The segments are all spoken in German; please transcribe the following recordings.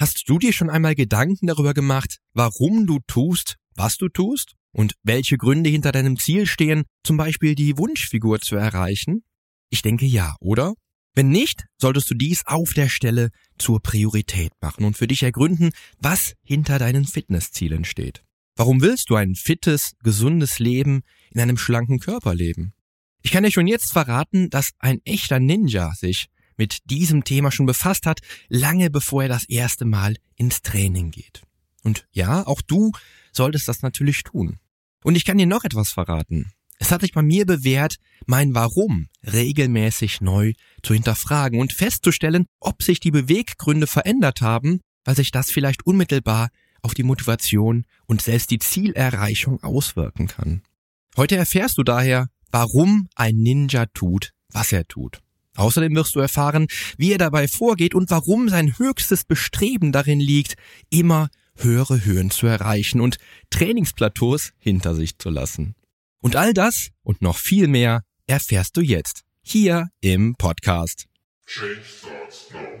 Hast du dir schon einmal Gedanken darüber gemacht, warum du tust, was du tust? Und welche Gründe hinter deinem Ziel stehen, zum Beispiel die Wunschfigur zu erreichen? Ich denke ja, oder? Wenn nicht, solltest du dies auf der Stelle zur Priorität machen und für dich ergründen, was hinter deinen Fitnesszielen steht. Warum willst du ein fittes, gesundes Leben in einem schlanken Körper leben? Ich kann dir schon jetzt verraten, dass ein echter Ninja sich mit diesem Thema schon befasst hat, lange bevor er das erste Mal ins Training geht. Und ja, auch du solltest das natürlich tun. Und ich kann dir noch etwas verraten. Es hat sich bei mir bewährt, mein Warum regelmäßig neu zu hinterfragen und festzustellen, ob sich die Beweggründe verändert haben, weil sich das vielleicht unmittelbar auf die Motivation und selbst die Zielerreichung auswirken kann. Heute erfährst du daher, warum ein Ninja tut, was er tut. Außerdem wirst du erfahren, wie er dabei vorgeht und warum sein höchstes Bestreben darin liegt, immer höhere Höhen zu erreichen und Trainingsplateaus hinter sich zu lassen. Und all das und noch viel mehr erfährst du jetzt hier im Podcast. Change starts now.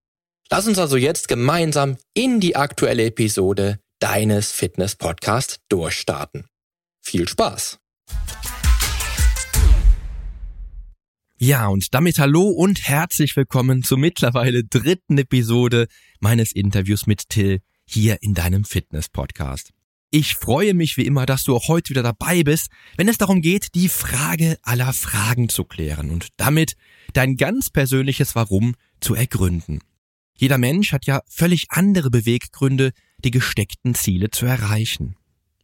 Lass uns also jetzt gemeinsam in die aktuelle Episode deines Fitness-Podcasts durchstarten. Viel Spaß! Ja, und damit hallo und herzlich willkommen zur mittlerweile dritten Episode meines Interviews mit Till hier in deinem Fitness-Podcast. Ich freue mich wie immer, dass du auch heute wieder dabei bist, wenn es darum geht, die Frage aller Fragen zu klären und damit dein ganz persönliches Warum zu ergründen. Jeder Mensch hat ja völlig andere Beweggründe, die gesteckten Ziele zu erreichen.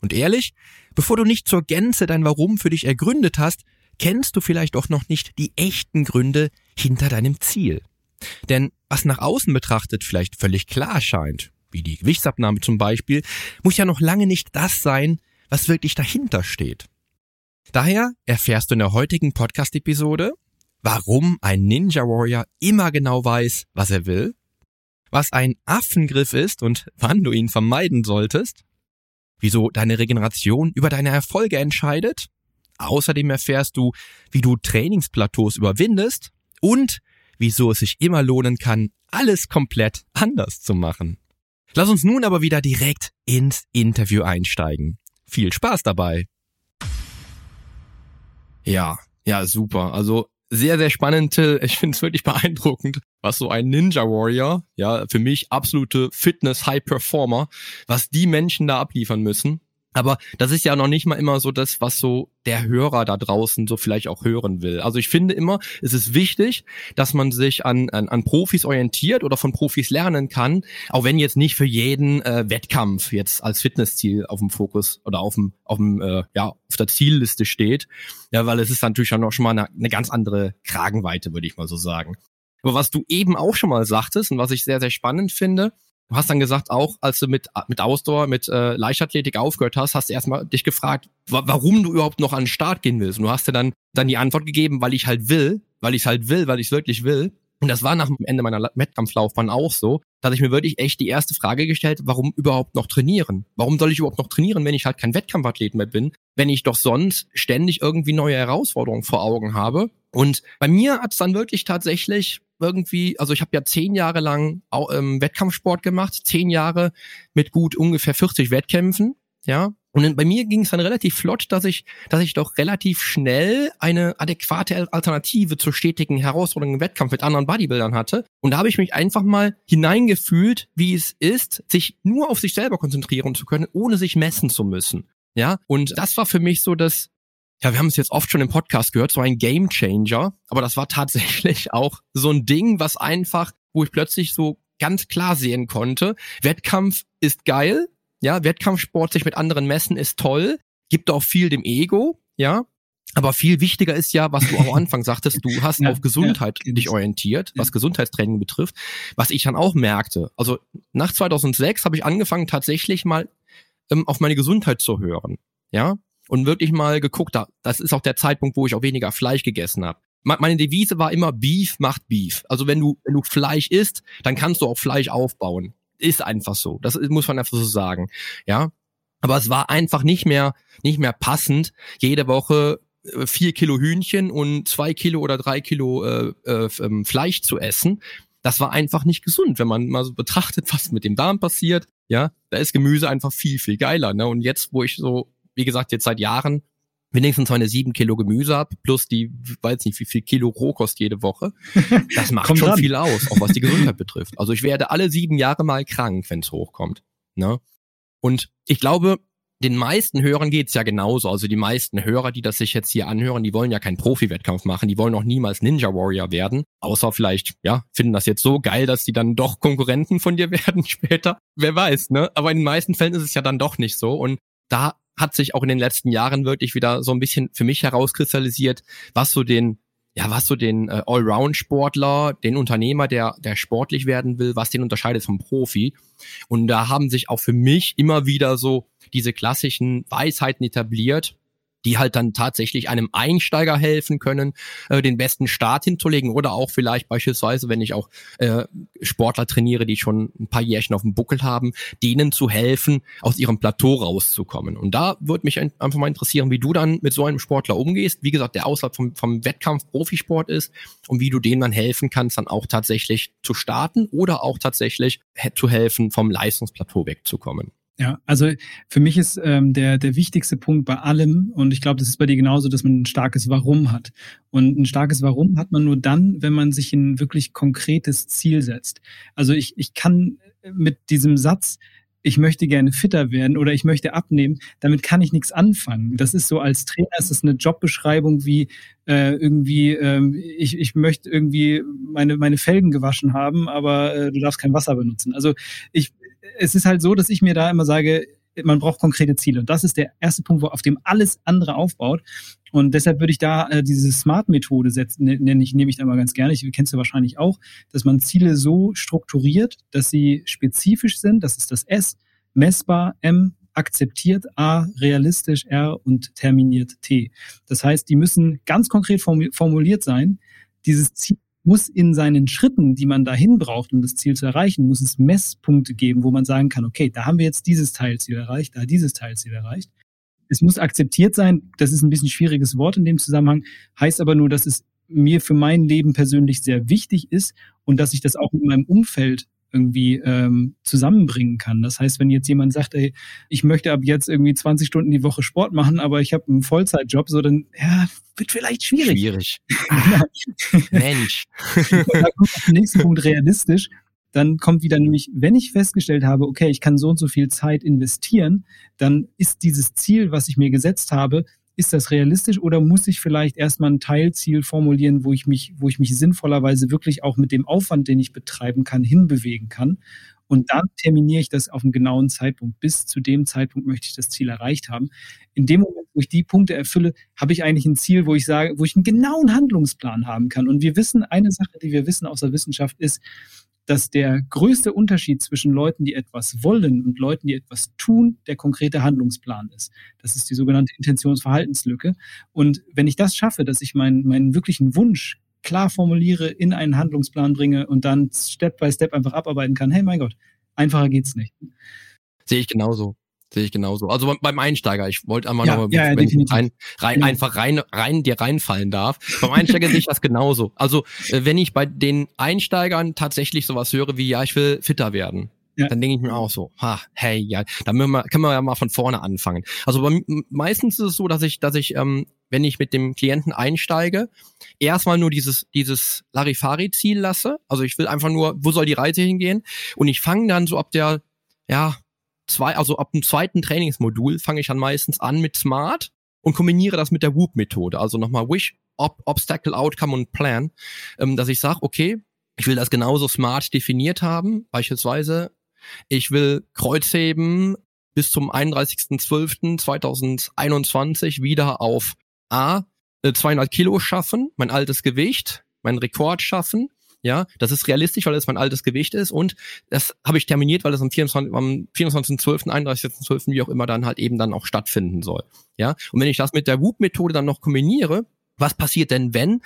Und ehrlich, bevor du nicht zur Gänze dein Warum für dich ergründet hast, kennst du vielleicht auch noch nicht die echten Gründe hinter deinem Ziel. Denn was nach außen betrachtet vielleicht völlig klar scheint, wie die Gewichtsabnahme zum Beispiel, muss ja noch lange nicht das sein, was wirklich dahinter steht. Daher erfährst du in der heutigen Podcast-Episode, warum ein Ninja Warrior immer genau weiß, was er will, was ein Affengriff ist und wann du ihn vermeiden solltest, wieso deine Regeneration über deine Erfolge entscheidet, außerdem erfährst du, wie du Trainingsplateaus überwindest und wieso es sich immer lohnen kann, alles komplett anders zu machen. Lass uns nun aber wieder direkt ins Interview einsteigen. Viel Spaß dabei! Ja, ja, super. Also sehr, sehr spannend, Till. Ich finde es wirklich beeindruckend, was so ein Ninja Warrior, ja, für mich absolute Fitness High Performer, was die Menschen da abliefern müssen. Aber das ist ja noch nicht mal immer so das, was so der Hörer da draußen so vielleicht auch hören will. Also ich finde immer, es ist wichtig, dass man sich an, an, an Profis orientiert oder von Profis lernen kann, auch wenn jetzt nicht für jeden äh, Wettkampf jetzt als Fitnessziel auf dem Fokus oder auf dem, auf dem äh, ja, auf der Zielliste steht. Ja, weil es ist natürlich dann auch schon mal eine, eine ganz andere Kragenweite, würde ich mal so sagen. Aber was du eben auch schon mal sagtest und was ich sehr, sehr spannend finde, Du hast dann gesagt, auch als du mit, mit Ausdauer, mit äh, Leichtathletik aufgehört hast, hast du erstmal dich gefragt, wa warum du überhaupt noch an den Start gehen willst. Und du hast dir dann, dann die Antwort gegeben, weil ich halt will, weil ich halt will, weil ich wirklich will. Und das war nach dem Ende meiner Wettkampflaufbahn auch so, dass ich mir wirklich echt die erste Frage gestellt, warum überhaupt noch trainieren? Warum soll ich überhaupt noch trainieren, wenn ich halt kein Wettkampfathlet mehr bin, wenn ich doch sonst ständig irgendwie neue Herausforderungen vor Augen habe? Und bei mir hat es dann wirklich tatsächlich irgendwie, also ich habe ja zehn Jahre lang ähm, Wettkampfsport gemacht, zehn Jahre mit gut ungefähr 40 Wettkämpfen, ja. Und bei mir ging es dann relativ flott, dass ich, dass ich doch relativ schnell eine adäquate Alternative zur stetigen Herausforderung im Wettkampf mit anderen Bodybuildern hatte. Und da habe ich mich einfach mal hineingefühlt, wie es ist, sich nur auf sich selber konzentrieren zu können, ohne sich messen zu müssen. Ja, und das war für mich so das, ja, wir haben es jetzt oft schon im Podcast gehört, so ein Game Changer, aber das war tatsächlich auch so ein Ding, was einfach, wo ich plötzlich so ganz klar sehen konnte, Wettkampf ist geil, ja, Wettkampfsport sich mit anderen messen ist toll, gibt auch viel dem Ego, ja, aber viel wichtiger ist ja, was du am Anfang sagtest, du hast ja, auf Gesundheit ja, dich orientiert, was Gesundheitstraining betrifft, was ich dann auch merkte. Also nach 2006 habe ich angefangen tatsächlich mal ähm, auf meine Gesundheit zu hören, ja, und wirklich mal geguckt, da, das ist auch der Zeitpunkt, wo ich auch weniger Fleisch gegessen habe. Meine Devise war immer Beef macht Beef. Also wenn du wenn du Fleisch isst, dann kannst du auch Fleisch aufbauen. Ist einfach so. Das muss man einfach so sagen, ja. Aber es war einfach nicht mehr nicht mehr passend, jede Woche äh, vier Kilo Hühnchen und zwei Kilo oder drei Kilo äh, äh, ähm, Fleisch zu essen. Das war einfach nicht gesund, wenn man mal so betrachtet, was mit dem Darm passiert. Ja, da ist Gemüse einfach viel, viel geiler. Ne? Und jetzt, wo ich so, wie gesagt, jetzt seit Jahren wenigstens meine sieben Kilo Gemüse hab, plus die, weiß nicht, wie viel Kilo Rohkost jede Woche, das macht schon dran. viel aus, auch was die Gesundheit betrifft. Also ich werde alle sieben Jahre mal krank, wenn es hochkommt. Ne? Und ich glaube, den meisten Hörern geht's ja genauso. Also die meisten Hörer, die das sich jetzt hier anhören, die wollen ja keinen Profi-Wettkampf machen, die wollen auch niemals Ninja Warrior werden. Außer vielleicht, ja, finden das jetzt so geil, dass die dann doch Konkurrenten von dir werden später. Wer weiß, ne? Aber in den meisten Fällen ist es ja dann doch nicht so. Und da hat sich auch in den letzten Jahren wirklich wieder so ein bisschen für mich herauskristallisiert, was so den ja, was so den äh, Allround-Sportler, den Unternehmer, der, der sportlich werden will, was den unterscheidet vom Profi. Und da haben sich auch für mich immer wieder so diese klassischen Weisheiten etabliert, die halt dann tatsächlich einem Einsteiger helfen können, äh, den besten Start hinzulegen oder auch vielleicht beispielsweise, wenn ich auch äh, Sportler trainiere, die schon ein paar Jährchen auf dem Buckel haben, denen zu helfen, aus ihrem Plateau rauszukommen. Und da würde mich einfach mal interessieren, wie du dann mit so einem Sportler umgehst. Wie gesagt, der außerhalb vom, vom Wettkampf Profisport ist und wie du denen dann helfen kannst, dann auch tatsächlich zu starten oder auch tatsächlich zu helfen, vom Leistungsplateau wegzukommen. Ja, also für mich ist ähm, der, der wichtigste Punkt bei allem, und ich glaube, das ist bei dir genauso, dass man ein starkes Warum hat. Und ein starkes Warum hat man nur dann, wenn man sich ein wirklich konkretes Ziel setzt. Also ich, ich kann mit diesem Satz, ich möchte gerne fitter werden oder ich möchte abnehmen, damit kann ich nichts anfangen. Das ist so als Trainer, ist das eine Jobbeschreibung wie äh, irgendwie, ähm, ich, ich möchte irgendwie meine, meine Felgen gewaschen haben, aber äh, du darfst kein Wasser benutzen. Also ich, es ist halt so, dass ich mir da immer sage, man braucht konkrete Ziele. Und das ist der erste Punkt, auf dem alles andere aufbaut. Und deshalb würde ich da äh, diese Smart-Methode setzen, ne, nenne ich, nehme ich da mal ganz gerne. Ich kennst du wahrscheinlich auch, dass man Ziele so strukturiert, dass sie spezifisch sind. Das ist das S, messbar, M, akzeptiert, A, realistisch, R und terminiert T. Das heißt, die müssen ganz konkret formuliert sein. Dieses Ziel muss in seinen Schritten, die man dahin braucht, um das Ziel zu erreichen, muss es Messpunkte geben, wo man sagen kann, okay, da haben wir jetzt dieses Teilziel erreicht, da dieses Teilziel erreicht. Es muss akzeptiert sein, das ist ein bisschen schwieriges Wort in dem Zusammenhang, heißt aber nur, dass es mir für mein Leben persönlich sehr wichtig ist und dass ich das auch in meinem Umfeld irgendwie ähm, zusammenbringen kann. Das heißt, wenn jetzt jemand sagt, ey, ich möchte ab jetzt irgendwie 20 Stunden die Woche Sport machen, aber ich habe einen Vollzeitjob, so dann ja, wird vielleicht schwierig. Schwierig. Mensch. da kommt der nächste Punkt realistisch. Dann kommt wieder nämlich, wenn ich festgestellt habe, okay, ich kann so und so viel Zeit investieren, dann ist dieses Ziel, was ich mir gesetzt habe, ist das realistisch oder muss ich vielleicht erstmal ein Teilziel formulieren, wo ich mich, wo ich mich sinnvollerweise wirklich auch mit dem Aufwand, den ich betreiben kann, hinbewegen kann? Und dann terminiere ich das auf einen genauen Zeitpunkt. Bis zu dem Zeitpunkt möchte ich das Ziel erreicht haben. In dem Moment, wo ich die Punkte erfülle, habe ich eigentlich ein Ziel, wo ich sage, wo ich einen genauen Handlungsplan haben kann. Und wir wissen, eine Sache, die wir wissen aus der Wissenschaft ist, dass der größte Unterschied zwischen Leuten, die etwas wollen und Leuten, die etwas tun, der konkrete Handlungsplan ist. Das ist die sogenannte Intentionsverhaltenslücke. Und wenn ich das schaffe, dass ich meinen, meinen wirklichen Wunsch klar formuliere, in einen Handlungsplan bringe und dann Step by Step einfach abarbeiten kann, hey mein Gott, einfacher geht's nicht. Sehe ich genauso. Sehe ich genauso. Also beim Einsteiger, ich wollte einmal ja, noch, ja, wenn ich rein, rein, genau. einfach rein, rein dir reinfallen darf. Beim Einsteiger sehe ich das genauso. Also äh, wenn ich bei den Einsteigern tatsächlich sowas höre wie, ja, ich will fitter werden, ja. dann denke ich mir auch so, ha, hey, ja, da können wir, können wir ja mal von vorne anfangen. Also bei, meistens ist es so, dass ich, dass ich, ähm, wenn ich mit dem Klienten einsteige, erstmal nur dieses, dieses Larifari-Ziel lasse. Also ich will einfach nur, wo soll die Reise hingehen? Und ich fange dann so ab der, ja, zwei, also ab dem zweiten Trainingsmodul fange ich dann meistens an mit Smart und kombiniere das mit der Whoop-Methode. Also nochmal Wish, Ob Obstacle, Outcome und Plan, ähm, dass ich sage, okay, Ich will das genauso smart definiert haben, beispielsweise. Ich will Kreuzheben bis zum 31.12.2021 wieder auf A, 200 äh, Kilo schaffen, mein altes Gewicht, mein Rekord schaffen. Ja, das ist realistisch, weil es mein altes Gewicht ist und das habe ich terminiert, weil es am 24. am 24.12., 31.12., wie auch immer dann halt eben dann auch stattfinden soll. Ja, und wenn ich das mit der Whoop-Methode dann noch kombiniere, was passiert denn, wenn,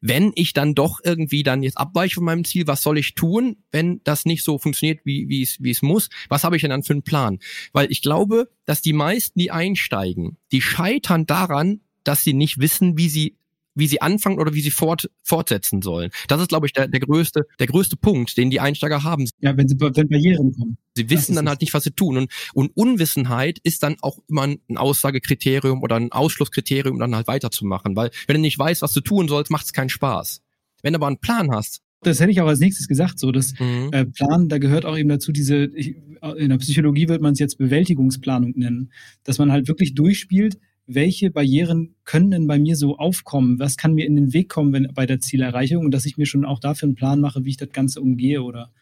wenn ich dann doch irgendwie dann jetzt abweiche von meinem Ziel, was soll ich tun, wenn das nicht so funktioniert, wie, wie es, wie es muss? Was habe ich denn dann für einen Plan? Weil ich glaube, dass die meisten, die einsteigen, die scheitern daran, dass sie nicht wissen, wie sie wie sie anfangen oder wie sie fort, fortsetzen sollen. Das ist, glaube ich, der, der größte, der größte Punkt, den die Einsteiger haben. Ja, wenn sie wenn Barrieren kommen. Sie wissen dann halt nicht, was sie tun. Und, und Unwissenheit ist dann auch immer ein Aussagekriterium oder ein Ausschlusskriterium, um dann halt weiterzumachen. Weil wenn du nicht weißt, was du tun sollst, macht es keinen Spaß. Wenn du aber einen Plan hast, das hätte ich auch als nächstes gesagt, so das mhm. äh, Plan, da gehört auch eben dazu diese, ich, in der Psychologie wird man es jetzt Bewältigungsplanung nennen, dass man halt wirklich durchspielt, welche Barrieren können denn bei mir so aufkommen? Was kann mir in den Weg kommen wenn, bei der Zielerreichung? Und dass ich mir schon auch dafür einen Plan mache, wie ich das Ganze umgehe oder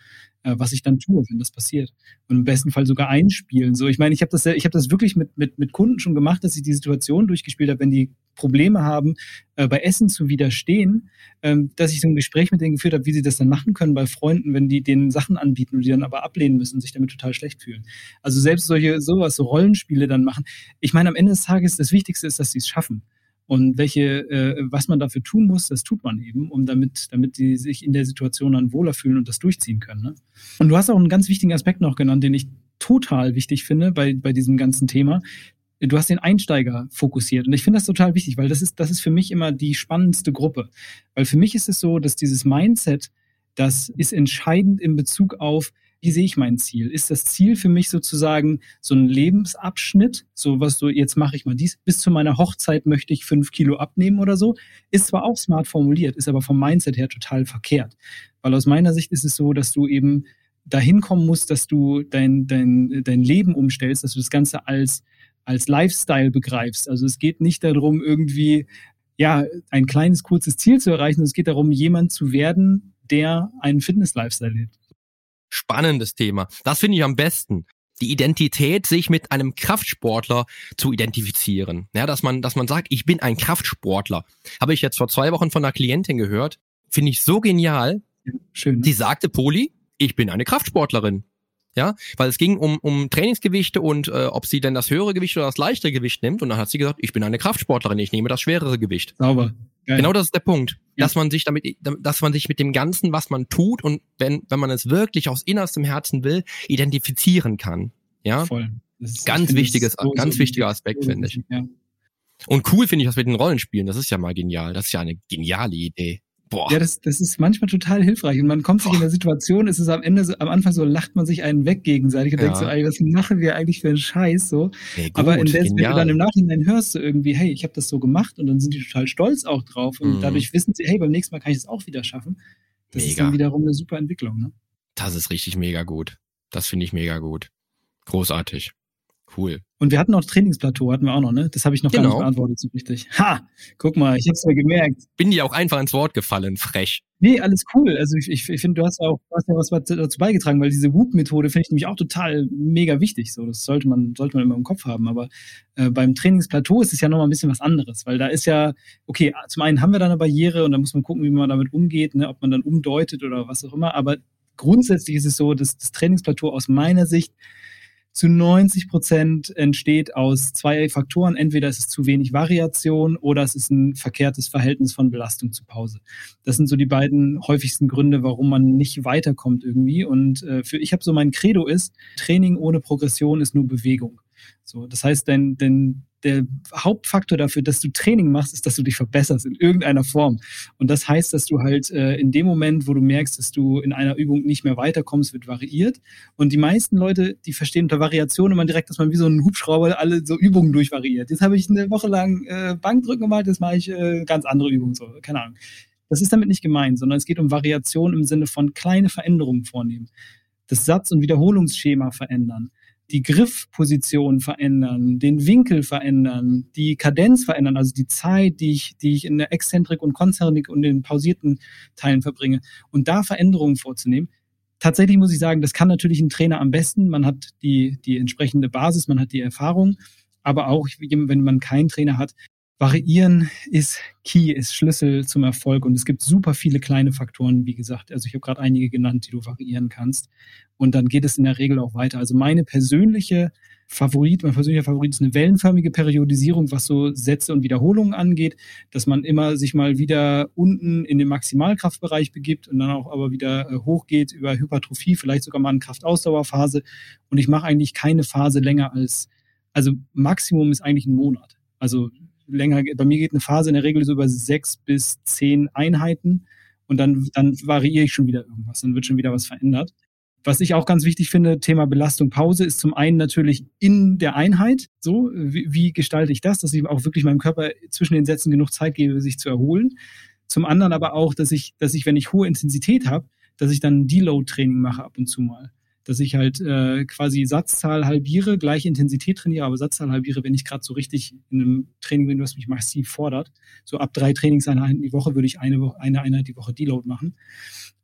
äh, was ich dann tue, wenn das passiert. Und im besten Fall sogar einspielen. So, ich meine, ich habe das, ich habe das wirklich mit, mit, mit Kunden schon gemacht, dass ich die Situation durchgespielt habe, wenn die Probleme haben, äh, bei Essen zu widerstehen, ähm, dass ich so ein Gespräch mit denen geführt habe, wie sie das dann machen können bei Freunden, wenn die denen Sachen anbieten und die dann aber ablehnen müssen und sich damit total schlecht fühlen. Also selbst solche sowas, so Rollenspiele dann machen. Ich meine, am Ende des Tages, das Wichtigste ist, dass sie es schaffen. Und welche, äh, was man dafür tun muss, das tut man eben, um damit, damit die sich in der Situation dann wohler fühlen und das durchziehen können. Ne? Und du hast auch einen ganz wichtigen Aspekt noch genannt, den ich total wichtig finde bei, bei diesem ganzen Thema. Du hast den Einsteiger fokussiert. Und ich finde das total wichtig, weil das ist, das ist für mich immer die spannendste Gruppe. Weil für mich ist es so, dass dieses Mindset, das ist entscheidend in Bezug auf, wie sehe ich mein Ziel? Ist das Ziel für mich sozusagen so ein Lebensabschnitt, so was so, jetzt mache ich mal dies, bis zu meiner Hochzeit möchte ich fünf Kilo abnehmen oder so? Ist zwar auch smart formuliert, ist aber vom Mindset her total verkehrt. Weil aus meiner Sicht ist es so, dass du eben dahin kommen musst, dass du dein, dein, dein Leben umstellst, dass du das Ganze als, als Lifestyle begreifst. Also es geht nicht darum, irgendwie ja, ein kleines, kurzes Ziel zu erreichen. Es geht darum, jemand zu werden, der einen Fitness-Lifestyle lebt spannendes Thema. Das finde ich am besten. Die Identität, sich mit einem Kraftsportler zu identifizieren. Ja, dass man, dass man sagt, ich bin ein Kraftsportler. Habe ich jetzt vor zwei Wochen von einer Klientin gehört. Finde ich so genial. Schön. Die sagte, Poli, ich bin eine Kraftsportlerin. Ja, weil es ging um, um Trainingsgewichte und äh, ob sie denn das höhere Gewicht oder das leichtere Gewicht nimmt. Und dann hat sie gesagt, ich bin eine Kraftsportlerin, ich nehme das schwerere Gewicht. Sauber. Geil. Genau das ist der Punkt, ja. dass man sich damit, dass man sich mit dem Ganzen, was man tut und wenn, wenn man es wirklich aus innerstem Herzen will, identifizieren kann. Ja, voll. ganz wichtiges, so, ganz so wichtiger Aspekt, so finde ich. Ja. Und cool finde ich das mit den Rollenspielen. Das ist ja mal genial. Das ist ja eine geniale Idee. Boah. Ja, das, das ist manchmal total hilfreich. Und man kommt sich Boah. in der Situation, ist es am Ende, so, am Anfang so, lacht man sich einen weg gegenseitig und ja. denkt so, ey, was machen wir eigentlich für einen Scheiß so. Gut, Aber in der, wenn du dann im Nachhinein hörst du irgendwie, hey, ich habe das so gemacht und dann sind die total stolz auch drauf. Und mhm. dadurch wissen sie, hey, beim nächsten Mal kann ich das auch wieder schaffen. Das mega. ist dann wiederum eine super Entwicklung. Ne? Das ist richtig mega gut. Das finde ich mega gut. Großartig. Cool. Und wir hatten noch Trainingsplateau, hatten wir auch noch, ne? Das habe ich noch genau. gar nicht genau. beantwortet so richtig. Ha! Guck mal, ich habe es ja gemerkt. Bin dir auch einfach ins Wort gefallen, frech. Nee, alles cool. Also ich, ich, ich finde, du hast ja auch hast ja was dazu beigetragen, weil diese Whoop-Methode finde ich nämlich auch total mega wichtig. So, das sollte man, sollte man immer im Kopf haben. Aber äh, beim Trainingsplateau ist es ja nochmal ein bisschen was anderes, weil da ist ja, okay, zum einen haben wir da eine Barriere und da muss man gucken, wie man damit umgeht, ne? ob man dann umdeutet oder was auch immer. Aber grundsätzlich ist es so, dass das Trainingsplateau aus meiner Sicht zu 90 Prozent entsteht aus zwei Faktoren. Entweder ist es zu wenig Variation oder es ist ein verkehrtes Verhältnis von Belastung zu Pause. Das sind so die beiden häufigsten Gründe, warum man nicht weiterkommt irgendwie. Und äh, für ich habe so mein Credo ist, Training ohne Progression ist nur Bewegung. So, das heißt, dein, dein der Hauptfaktor dafür, dass du Training machst, ist, dass du dich verbesserst in irgendeiner Form. Und das heißt, dass du halt äh, in dem Moment, wo du merkst, dass du in einer Übung nicht mehr weiterkommst, wird variiert. Und die meisten Leute, die verstehen unter Variation immer direkt, dass man wie so ein Hubschrauber alle so Übungen durchvariiert. Jetzt habe ich eine Woche lang äh, Bankdrücken gemacht, jetzt mache ich äh, ganz andere Übungen, so, keine Ahnung. Das ist damit nicht gemeint, sondern es geht um Variation im Sinne von kleine Veränderungen vornehmen. Das Satz- und Wiederholungsschema verändern die Griffposition verändern, den Winkel verändern, die Kadenz verändern, also die Zeit, die ich, die ich in der Exzentrik und Konzentrik und den pausierten Teilen verbringe und da Veränderungen vorzunehmen. Tatsächlich muss ich sagen, das kann natürlich ein Trainer am besten. Man hat die, die entsprechende Basis, man hat die Erfahrung, aber auch wenn man keinen Trainer hat, Variieren ist Key, ist Schlüssel zum Erfolg und es gibt super viele kleine Faktoren, wie gesagt. Also ich habe gerade einige genannt, die du variieren kannst und dann geht es in der Regel auch weiter. Also meine persönliche Favorit, mein persönlicher Favorit ist eine wellenförmige Periodisierung, was so Sätze und Wiederholungen angeht, dass man immer sich mal wieder unten in den Maximalkraftbereich begibt und dann auch aber wieder äh, hochgeht über Hypertrophie, vielleicht sogar mal eine Kraftausdauerphase und ich mache eigentlich keine Phase länger als, also Maximum ist eigentlich ein Monat. Also länger, bei mir geht eine Phase in der Regel so über sechs bis zehn Einheiten und dann, dann variiere ich schon wieder irgendwas, dann wird schon wieder was verändert. Was ich auch ganz wichtig finde, Thema Belastung Pause ist zum einen natürlich in der Einheit. So, wie, wie gestalte ich das, dass ich auch wirklich meinem Körper zwischen den Sätzen genug Zeit gebe, sich zu erholen. Zum anderen aber auch, dass ich, dass ich, wenn ich hohe Intensität habe, dass ich dann Deload-Training mache ab und zu mal dass ich halt äh, quasi Satzzahl halbiere, gleiche Intensität trainiere, aber Satzzahl halbiere, wenn ich gerade so richtig in einem Training bin, was mich massiv fordert. So ab drei Trainingseinheiten die Woche würde ich eine, Woche, eine Einheit die Woche Deload machen.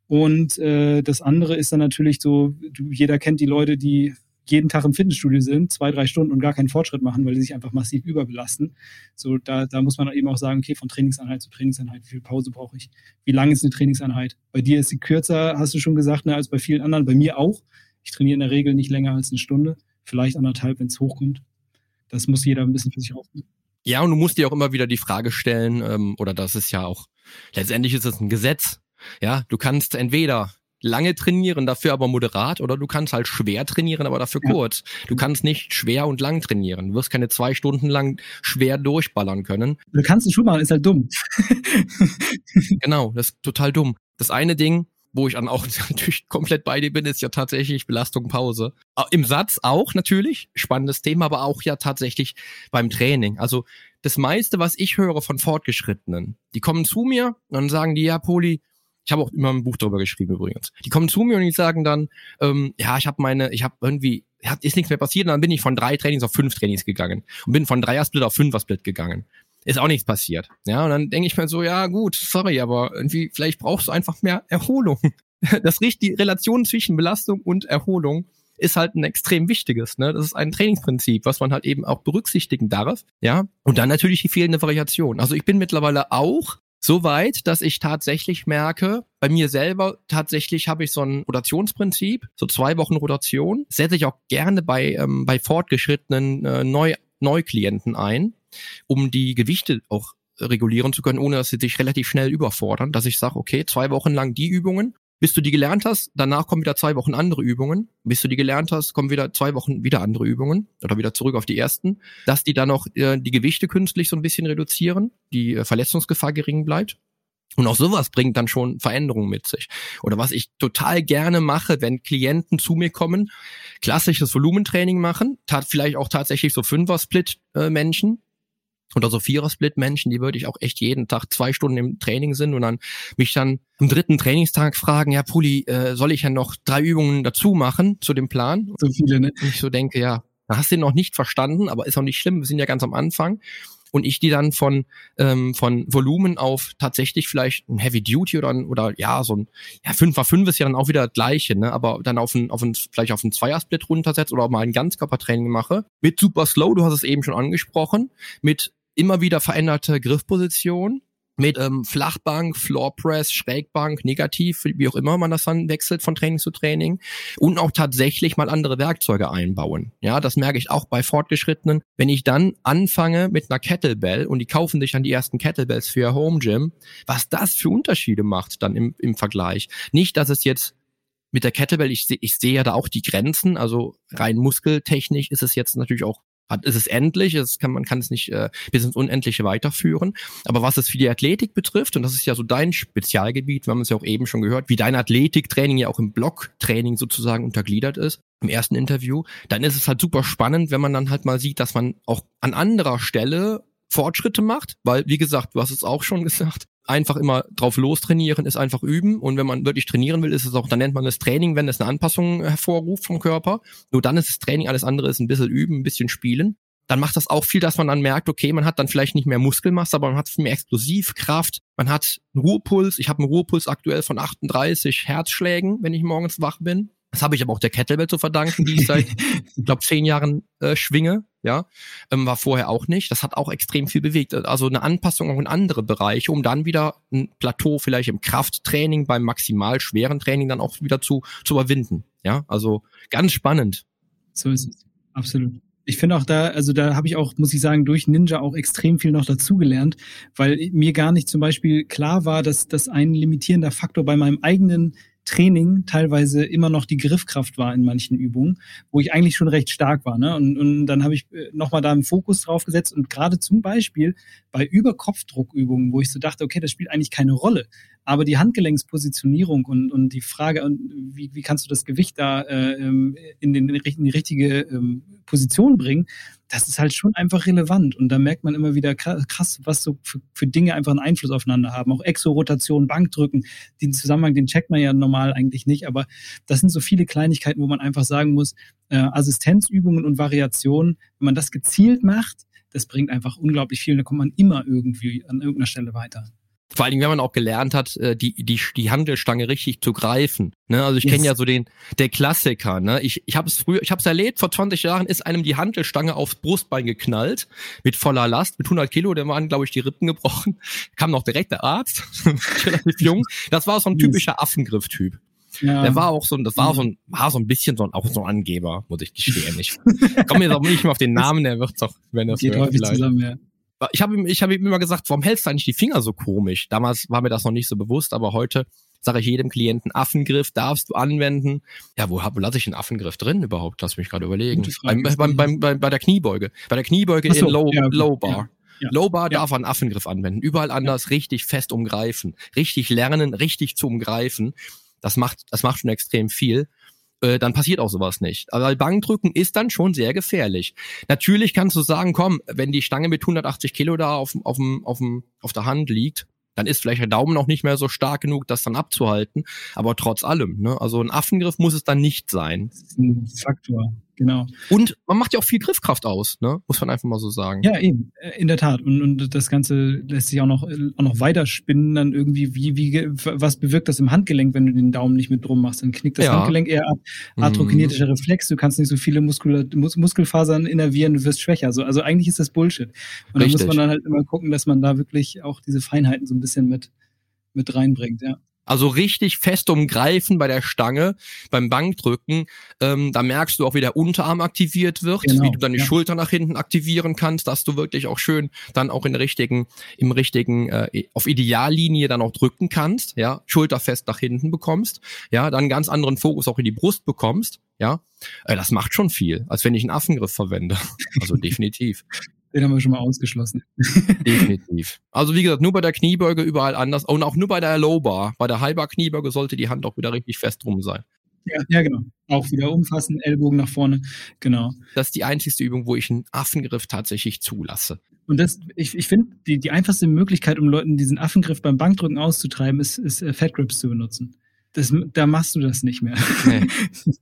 Und äh, das andere ist dann natürlich so, du, jeder kennt die Leute, die jeden Tag im Fitnessstudio sind, zwei, drei Stunden und gar keinen Fortschritt machen, weil die sich einfach massiv überbelasten. So, da, da muss man eben auch sagen, okay, von Trainingseinheit zu Trainingseinheit, wie viel Pause brauche ich? Wie lang ist eine Trainingseinheit? Bei dir ist sie kürzer, hast du schon gesagt, ne, als bei vielen anderen, bei mir auch. Ich trainiere in der Regel nicht länger als eine Stunde, vielleicht anderthalb, wenn es hochkommt. Das muss jeder ein bisschen für sich aufnehmen. Ja, und du musst dir auch immer wieder die Frage stellen, ähm, oder das ist ja auch, letztendlich ist es ein Gesetz. Ja, du kannst entweder lange trainieren, dafür aber moderat, oder du kannst halt schwer trainieren, aber dafür ja. kurz. Du kannst nicht schwer und lang trainieren. Du wirst keine zwei Stunden lang schwer durchballern können. Du kannst einen Schuh machen, ist halt dumm. genau, das ist total dumm. Das eine Ding, wo ich dann auch natürlich komplett bei dir bin, ist ja tatsächlich Belastung Pause. Im Satz auch natürlich, spannendes Thema, aber auch ja tatsächlich beim Training. Also das meiste, was ich höre von Fortgeschrittenen, die kommen zu mir und dann sagen die, ja, Poli, ich habe auch immer ein Buch darüber geschrieben übrigens. Die kommen zu mir und die sagen dann, ähm, ja, ich habe meine, ich habe irgendwie, ist nichts mehr passiert und dann bin ich von drei Trainings auf fünf Trainings gegangen und bin von Dreier-Split auf Fünfer-Split gegangen ist auch nichts passiert. Ja, und dann denke ich mir so, ja gut, sorry, aber irgendwie, vielleicht brauchst du einfach mehr Erholung. Das die Relation zwischen Belastung und Erholung ist halt ein extrem wichtiges. Ne? Das ist ein Trainingsprinzip, was man halt eben auch berücksichtigen darf. Ja, und dann natürlich die fehlende Variation. Also ich bin mittlerweile auch so weit, dass ich tatsächlich merke, bei mir selber tatsächlich habe ich so ein Rotationsprinzip, so zwei Wochen Rotation, setze ich auch gerne bei ähm, bei fortgeschrittenen äh, Neu Neuklienten ein, um die Gewichte auch regulieren zu können, ohne dass sie sich relativ schnell überfordern, dass ich sage, okay, zwei Wochen lang die Übungen, bis du die gelernt hast, danach kommen wieder zwei Wochen andere Übungen, bis du die gelernt hast, kommen wieder zwei Wochen wieder andere Übungen oder wieder zurück auf die ersten, dass die dann noch äh, die Gewichte künstlich so ein bisschen reduzieren, die äh, Verletzungsgefahr gering bleibt. Und auch sowas bringt dann schon Veränderungen mit sich. Oder was ich total gerne mache, wenn Klienten zu mir kommen, klassisches Volumentraining machen, tat vielleicht auch tatsächlich so Fünfer-Split-Menschen, äh, oder so Vierer-Split-Menschen, die würde ich auch echt jeden Tag zwei Stunden im Training sind und dann mich dann am dritten Trainingstag fragen, ja Puli, äh, soll ich ja noch drei Übungen dazu machen zu dem Plan? So viele, ne? Und ich so denke, ja, da hast du ihn noch nicht verstanden, aber ist auch nicht schlimm, wir sind ja ganz am Anfang. Und ich die dann von, ähm, von Volumen auf tatsächlich vielleicht ein Heavy Duty oder, oder ja, so ein, ja, 5x5 ist ja dann auch wieder das gleiche, ne? Aber dann auf ein, auf ein, vielleicht auf ein Zweiersplit runtersetzt oder auch mal ein Ganzkörpertraining mache. Mit Super Slow, du hast es eben schon angesprochen, mit immer wieder veränderte Griffposition mit ähm, Flachbank, Floorpress, Schrägbank, negativ, wie auch immer man das dann wechselt von Training zu Training und auch tatsächlich mal andere Werkzeuge einbauen. Ja, das merke ich auch bei Fortgeschrittenen. Wenn ich dann anfange mit einer Kettlebell und die kaufen sich dann die ersten Kettlebells für ihr Home Gym, was das für Unterschiede macht dann im, im Vergleich. Nicht, dass es jetzt mit der Kettlebell, ich, ich sehe ja da auch die Grenzen, also rein muskeltechnisch ist es jetzt natürlich auch hat, ist es endlich, es kann, man kann es nicht äh, bis ins Unendliche weiterführen. Aber was es für die Athletik betrifft, und das ist ja so dein Spezialgebiet, wir haben es ja auch eben schon gehört, wie dein Athletiktraining ja auch im Blocktraining sozusagen untergliedert ist, im ersten Interview, dann ist es halt super spannend, wenn man dann halt mal sieht, dass man auch an anderer Stelle Fortschritte macht, weil, wie gesagt, du hast es auch schon gesagt, einfach immer drauf lostrainieren, ist einfach üben. Und wenn man wirklich trainieren will, ist es auch, dann nennt man es Training, wenn es eine Anpassung hervorruft vom Körper. Nur dann ist es Training, alles andere ist ein bisschen üben, ein bisschen spielen. Dann macht das auch viel, dass man dann merkt, okay, man hat dann vielleicht nicht mehr Muskelmasse, aber man hat mehr Explosivkraft, man hat einen Ruhepuls. Ich habe einen Ruhepuls aktuell von 38 Herzschlägen, wenn ich morgens wach bin. Das habe ich aber auch der Kettlebell zu verdanken, die ich seit, ich glaube, zehn Jahren äh, schwinge. Ja, ähm, war vorher auch nicht. Das hat auch extrem viel bewegt. Also eine Anpassung auch in andere Bereiche, um dann wieder ein Plateau vielleicht im Krafttraining, beim maximal schweren Training dann auch wieder zu, zu überwinden. Ja, also ganz spannend. So ist es. Absolut. Ich finde auch da, also da habe ich auch, muss ich sagen, durch Ninja auch extrem viel noch dazugelernt, weil mir gar nicht zum Beispiel klar war, dass das ein limitierender Faktor bei meinem eigenen Training teilweise immer noch die Griffkraft war in manchen Übungen, wo ich eigentlich schon recht stark war. Ne? Und, und dann habe ich äh, nochmal da einen Fokus drauf gesetzt und gerade zum Beispiel bei Überkopfdruckübungen, wo ich so dachte, okay, das spielt eigentlich keine Rolle. Aber die Handgelenkspositionierung und, und die Frage, wie, wie kannst du das Gewicht da äh, ähm, in, den, in die richtige ähm, Position bringen, das ist halt schon einfach relevant. Und da merkt man immer wieder krass, was so für, für Dinge einfach einen Einfluss aufeinander haben. Auch Exorotation, Bankdrücken, den Zusammenhang, den checkt man ja normal eigentlich nicht. Aber das sind so viele Kleinigkeiten, wo man einfach sagen muss, äh, Assistenzübungen und Variationen, wenn man das gezielt macht, das bringt einfach unglaublich viel. Und da kommt man immer irgendwie an irgendeiner Stelle weiter. Vor allen Dingen, wenn man auch gelernt hat, äh, die, die, die Handelstange richtig zu greifen. Ne? Also ich yes. kenne ja so den, der Klassiker. Ne? Ich, ich habe es früher, ich habe es erlebt, vor 20 Jahren ist einem die Handelstange aufs Brustbein geknallt, mit voller Last, mit 100 Kilo, der waren, glaube ich, die Rippen gebrochen. Kam noch direkt der Arzt, relativ jung. Das war so ein typischer Affengriff-Typ. Ja. Der war auch so, das war so ein, war so ein bisschen so ein, auch so ein Angeber, muss ich gestehen. Ich komme jetzt auch nicht mehr auf den Namen, der wird doch, wenn das Geht hört, häufig vielleicht. zusammen, ja ich habe ihm, ich habe ihm immer gesagt, warum hältst du eigentlich die Finger so komisch? Damals war mir das noch nicht so bewusst, aber heute sage ich jedem Klienten, Affengriff darfst du anwenden. Ja, wo, wo lasse ich einen Affengriff drin überhaupt? Lass mich gerade überlegen. Beim, beim, beim, bei, bei der Kniebeuge. Bei der Kniebeuge so, in Low, ja, Low Bar. Ja. Ja. Low Bar darf man Affengriff anwenden. Überall anders richtig fest umgreifen. Richtig lernen, richtig zu umgreifen. Das macht, das macht schon extrem viel. Äh, dann passiert auch sowas nicht. Aber Bankdrücken ist dann schon sehr gefährlich. Natürlich kannst du sagen, komm, wenn die Stange mit 180 Kilo da auf, auf, auf, auf der Hand liegt, dann ist vielleicht der Daumen noch nicht mehr so stark genug, das dann abzuhalten. Aber trotz allem, ne? also ein Affengriff muss es dann nicht sein. Das ist ein Faktor. Genau. Und man macht ja auch viel Griffkraft aus, ne? Muss man einfach mal so sagen. Ja, eben, äh, in der Tat. Und, und das Ganze lässt sich auch noch, auch noch weiter spinnen, dann irgendwie, wie, wie, was bewirkt das im Handgelenk, wenn du den Daumen nicht mit drum machst? Dann knickt das ja. Handgelenk eher ab. Arthrokinetischer mhm. Reflex, du kannst nicht so viele Muskel, Mus Muskelfasern innervieren, du wirst schwächer. Also, also eigentlich ist das Bullshit. Und da muss man dann halt immer gucken, dass man da wirklich auch diese Feinheiten so ein bisschen mit, mit reinbringt, ja. Also richtig fest umgreifen bei der Stange, beim Bankdrücken. Ähm, da merkst du auch, wie der Unterarm aktiviert wird, genau, wie du dann die ja. Schulter nach hinten aktivieren kannst, dass du wirklich auch schön dann auch in richtigen, im richtigen, äh, auf Ideallinie dann auch drücken kannst, ja, Schulter fest nach hinten bekommst, ja, dann ganz anderen Fokus auch in die Brust bekommst, ja. Äh, das macht schon viel, als wenn ich einen Affengriff verwende. Also definitiv. Den haben wir schon mal ausgeschlossen. Definitiv. Also wie gesagt, nur bei der Kniebeuge überall anders und auch nur bei der Low Bar. Bei der Bar Kniebeuge sollte die Hand auch wieder richtig fest rum sein. Ja, ja, genau. Auch wieder umfassen, Ellbogen nach vorne. Genau. Das ist die einzigste Übung, wo ich einen Affengriff tatsächlich zulasse. Und das, ich, ich finde, die, die einfachste Möglichkeit, um Leuten diesen Affengriff beim Bankdrücken auszutreiben, ist, ist äh, Fat Grips zu benutzen. Das, da machst du das nicht mehr. Nee,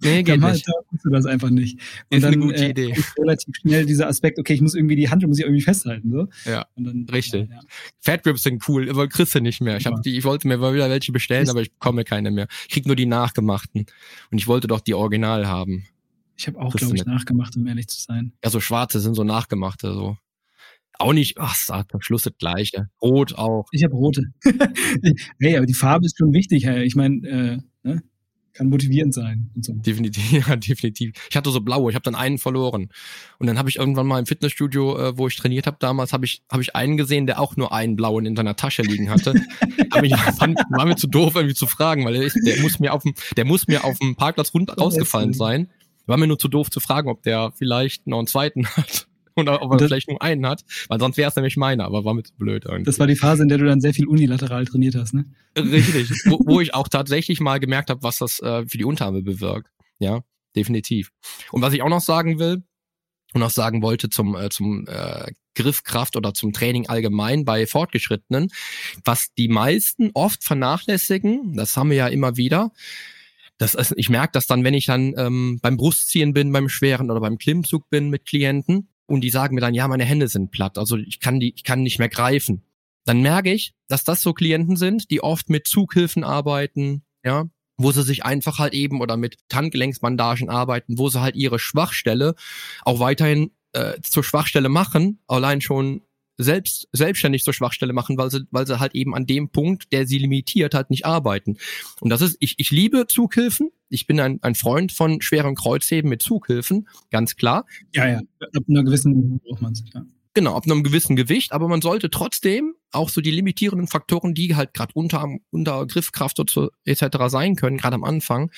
nee geht da, nicht. Da machst du das einfach nicht. Und ist dann eine gute äh, Idee. Relativ schnell dieser Aspekt, okay, ich muss irgendwie die Hand muss ich irgendwie festhalten. So. Ja, und dann, richtig. Ja, ja. Fat Grips sind cool, aber kriegst du nicht mehr. Ich, hab die, ich wollte mir mal wieder welche bestellen, ist aber ich bekomme keine mehr. Ich krieg nur die nachgemachten. Und ich wollte doch die Original haben. Ich habe auch, glaube ich, nachgemacht, um ehrlich zu sein. Ja, so schwarze sind so nachgemachte, so. Auch nicht, ach, sagt am Schluss das Gleiche. Rot auch. Ich habe rote. hey, aber die Farbe ist schon wichtig. Ich meine, äh, ne? kann motivierend sein und so. Definitiv, ja, definitiv. Ich hatte so blaue, ich habe dann einen verloren. Und dann habe ich irgendwann mal im Fitnessstudio, äh, wo ich trainiert habe damals, habe ich, hab ich einen gesehen, der auch nur einen blauen in seiner Tasche liegen hatte. Aber ich fand, war mir zu doof, irgendwie zu fragen, weil der, der muss mir auf dem, der muss mir auf dem Parkplatz rund rausgefallen sein. War mir nur zu doof zu fragen, ob der vielleicht noch einen zweiten hat. Oder ob er das, vielleicht nur einen hat, weil sonst wäre es nämlich meiner, aber war mir zu blöd irgendwie. Das war die Phase, in der du dann sehr viel unilateral trainiert hast, ne? Richtig, wo, wo ich auch tatsächlich mal gemerkt habe, was das äh, für die Unterarme bewirkt. Ja, definitiv. Und was ich auch noch sagen will, und auch sagen wollte zum, äh, zum äh, Griffkraft oder zum Training allgemein bei Fortgeschrittenen, was die meisten oft vernachlässigen, das haben wir ja immer wieder, das ist, ich merke das dann, wenn ich dann ähm, beim Brustziehen bin, beim Schweren oder beim Klimmzug bin mit Klienten und die sagen mir dann, ja, meine Hände sind platt, also ich kann die, ich kann nicht mehr greifen. Dann merke ich, dass das so Klienten sind, die oft mit Zughilfen arbeiten, ja, wo sie sich einfach halt eben oder mit Handgelenksbandagen arbeiten, wo sie halt ihre Schwachstelle auch weiterhin äh, zur Schwachstelle machen, allein schon selbst selbstständig zur Schwachstelle machen, weil sie, weil sie halt eben an dem Punkt, der sie limitiert, halt nicht arbeiten. Und das ist, ich, ich liebe Zughilfen. Ich bin ein, ein Freund von schweren Kreuzheben mit Zughilfen, ganz klar. Ja, ja, ab einer gewissen braucht man es, ja. Genau, ab einem gewissen Gewicht, aber man sollte trotzdem auch so die limitierenden Faktoren, die halt gerade unter, unter Griffkraft etc. sein können, gerade am Anfang,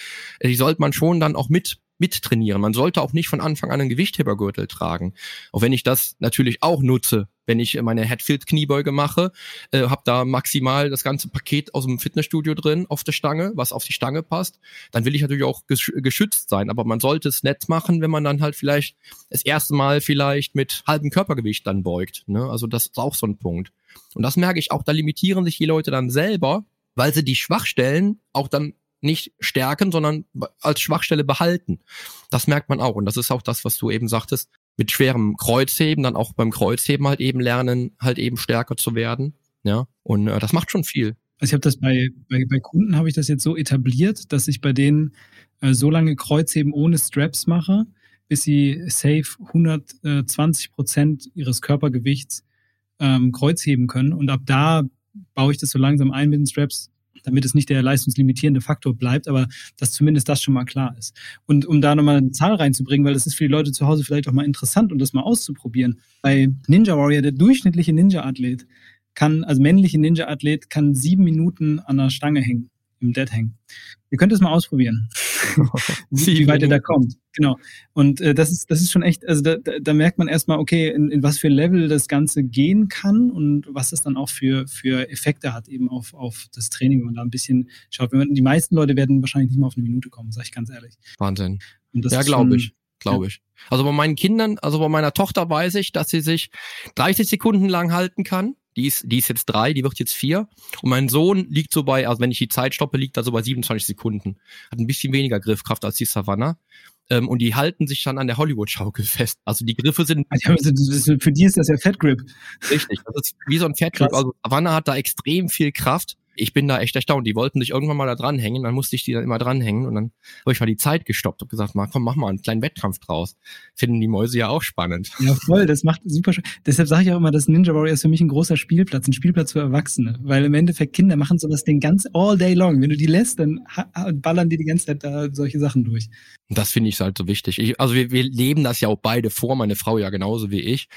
die sollte man schon dann auch mit mittrainieren. Man sollte auch nicht von Anfang an einen Gewichthebergürtel tragen. Auch wenn ich das natürlich auch nutze, wenn ich meine Headfield-Kniebeuge mache, äh, habe da maximal das ganze Paket aus dem Fitnessstudio drin auf der Stange, was auf die Stange passt, dann will ich natürlich auch geschützt sein. Aber man sollte es nett machen, wenn man dann halt vielleicht das erste Mal vielleicht mit halbem Körpergewicht dann beugt. Ne? Also das ist auch so ein Punkt. Und das merke ich auch, da limitieren sich die Leute dann selber, weil sie die Schwachstellen auch dann nicht stärken, sondern als Schwachstelle behalten. Das merkt man auch. Und das ist auch das, was du eben sagtest, mit schwerem Kreuzheben, dann auch beim Kreuzheben halt eben lernen, halt eben stärker zu werden. Ja, und äh, das macht schon viel. Also ich habe das bei, bei, bei Kunden habe ich das jetzt so etabliert, dass ich bei denen äh, so lange Kreuzheben ohne Straps mache, bis sie safe 120 Prozent ihres Körpergewichts ähm, Kreuzheben können. Und ab da baue ich das so langsam ein mit den Straps damit es nicht der leistungslimitierende Faktor bleibt, aber dass zumindest das schon mal klar ist. Und um da nochmal eine Zahl reinzubringen, weil das ist für die Leute zu Hause vielleicht auch mal interessant, um das mal auszuprobieren. Bei Ninja Warrior, der durchschnittliche Ninja-Athlet kann, also männliche Ninja-Athlet kann sieben Minuten an der Stange hängen im Dead Hang. Ihr könnt es mal ausprobieren, wie weit ihr da kommt. Genau. Und äh, das ist das ist schon echt, also da, da, da merkt man erstmal, okay, in, in was für Level das Ganze gehen kann und was es dann auch für für Effekte hat eben auf auf das Training, wenn man da ein bisschen schaut. Man, die meisten Leute werden wahrscheinlich nicht mal auf eine Minute kommen, sage ich ganz ehrlich. Wahnsinn. ja, glaube ich glaube ich. Also bei meinen Kindern, also bei meiner Tochter weiß ich, dass sie sich 30 Sekunden lang halten kann die ist, die ist jetzt drei, die wird jetzt vier. Und mein Sohn liegt so bei, also wenn ich die Zeit stoppe, liegt er so bei 27 Sekunden. Hat ein bisschen weniger Griffkraft als die Savannah. Ähm, und die halten sich dann an der Hollywood-Schaukel fest. Also die Griffe sind. Also für die ist das ja Fat Grip. Richtig, das ist wie so ein Fat Grip. Also Savannah hat da extrem viel Kraft ich bin da echt erstaunt. Die wollten sich irgendwann mal da dranhängen, dann musste ich die dann immer dranhängen und dann habe ich mal die Zeit gestoppt und gesagt, mal komm, mach mal einen kleinen Wettkampf draus. Finden die Mäuse ja auch spannend. Ja, voll, das macht super Spaß. Deshalb sage ich auch immer, dass Ninja Warrior ist für mich ein großer Spielplatz, ein Spielplatz für Erwachsene, weil im Endeffekt Kinder machen sowas den ganz all day long. Wenn du die lässt, dann ballern die die ganze Zeit da solche Sachen durch. Das finde ich halt so wichtig. Ich, also wir, wir leben das ja auch beide vor, meine Frau ja genauso wie ich.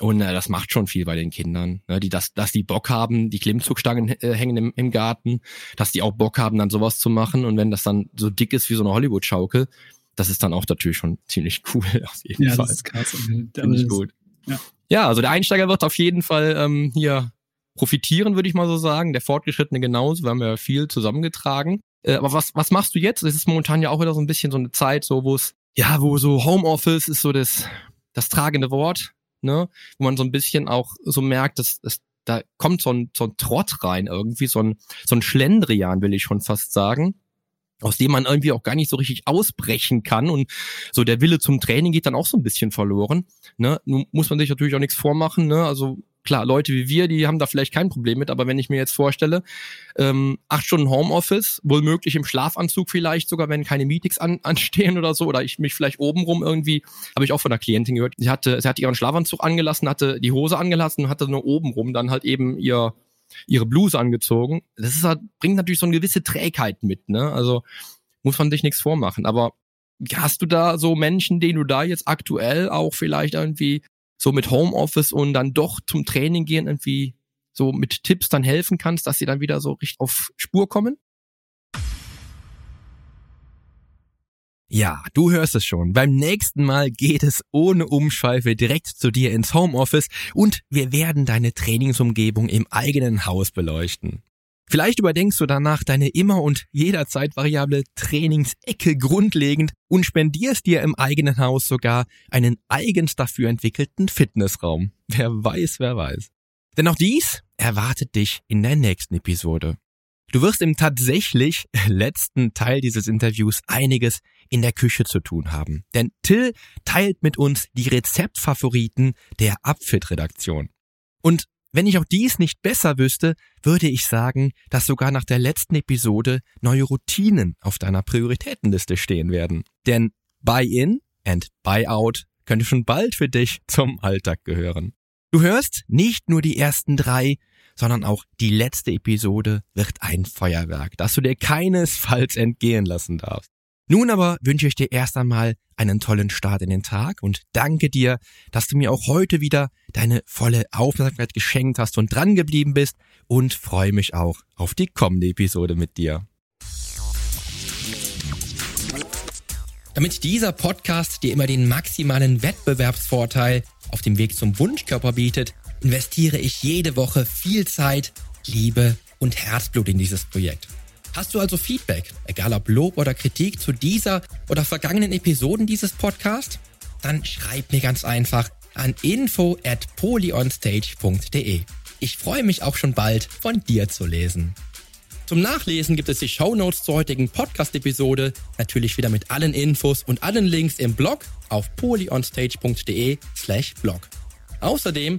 Und äh, das macht schon viel bei den Kindern, ne? die, dass, dass die Bock haben, die Klimmzugstangen äh, hängen im, im Garten, dass die auch Bock haben, dann sowas zu machen. Und wenn das dann so dick ist wie so eine Hollywood-Schaukel, das ist dann auch natürlich schon ziemlich cool auf jeden ja, Fall. Ja, das ist krass. Finde ich gut. Ja. ja, also der Einsteiger wird auf jeden Fall ähm, hier profitieren, würde ich mal so sagen. Der Fortgeschrittene genauso. Wir haben ja viel zusammengetragen. Äh, aber was, was machst du jetzt? Es ist momentan ja auch wieder so ein bisschen so eine Zeit, so wo es, ja, wo so Homeoffice ist so das, das tragende Wort ne, wo man so ein bisschen auch so merkt, dass, dass da kommt so ein, so ein Trott rein irgendwie, so ein, so ein Schlendrian, will ich schon fast sagen aus dem man irgendwie auch gar nicht so richtig ausbrechen kann und so der Wille zum Training geht dann auch so ein bisschen verloren. Ne? Nun muss man sich natürlich auch nichts vormachen. Ne? Also klar, Leute wie wir, die haben da vielleicht kein Problem mit, aber wenn ich mir jetzt vorstelle, ähm, acht Stunden Homeoffice, wohl möglich im Schlafanzug vielleicht sogar, wenn keine Meetings an, anstehen oder so, oder ich mich vielleicht obenrum irgendwie, habe ich auch von der Klientin gehört, sie hatte, sie hatte ihren Schlafanzug angelassen, hatte die Hose angelassen und hatte nur obenrum dann halt eben ihr ihre Bluse angezogen. Das ist halt, bringt natürlich so eine gewisse Trägheit mit, ne? Also muss man sich nichts vormachen. Aber hast du da so Menschen, denen du da jetzt aktuell auch vielleicht irgendwie so mit Homeoffice und dann doch zum Training gehen irgendwie so mit Tipps dann helfen kannst, dass sie dann wieder so richtig auf Spur kommen? Ja, du hörst es schon. Beim nächsten Mal geht es ohne Umschweife direkt zu dir ins Homeoffice und wir werden deine Trainingsumgebung im eigenen Haus beleuchten. Vielleicht überdenkst du danach deine immer und jederzeit variable Trainingsecke grundlegend und spendierst dir im eigenen Haus sogar einen eigens dafür entwickelten Fitnessraum. Wer weiß, wer weiß. Denn auch dies erwartet dich in der nächsten Episode. Du wirst im tatsächlich letzten Teil dieses Interviews einiges in der Küche zu tun haben. Denn Till teilt mit uns die Rezeptfavoriten der Upfit-Redaktion. Und wenn ich auch dies nicht besser wüsste, würde ich sagen, dass sogar nach der letzten Episode neue Routinen auf deiner Prioritätenliste stehen werden. Denn Buy-in and Buy-out könnte schon bald für dich zum Alltag gehören. Du hörst nicht nur die ersten drei, sondern auch die letzte Episode wird ein Feuerwerk, das du dir keinesfalls entgehen lassen darfst. Nun aber wünsche ich dir erst einmal einen tollen Start in den Tag und danke dir, dass du mir auch heute wieder deine volle Aufmerksamkeit geschenkt hast und dran geblieben bist und freue mich auch auf die kommende Episode mit dir. Damit dieser Podcast dir immer den maximalen Wettbewerbsvorteil auf dem Weg zum Wunschkörper bietet, investiere ich jede Woche viel Zeit, Liebe und Herzblut in dieses Projekt. Hast du also Feedback, egal ob Lob oder Kritik zu dieser oder vergangenen Episoden dieses Podcasts? Dann schreib mir ganz einfach an info at polyonstage.de. Ich freue mich auch schon bald von dir zu lesen. Zum Nachlesen gibt es die Show Notes zur heutigen Podcast-Episode, natürlich wieder mit allen Infos und allen Links im Blog auf polyonstage.de slash blog. Außerdem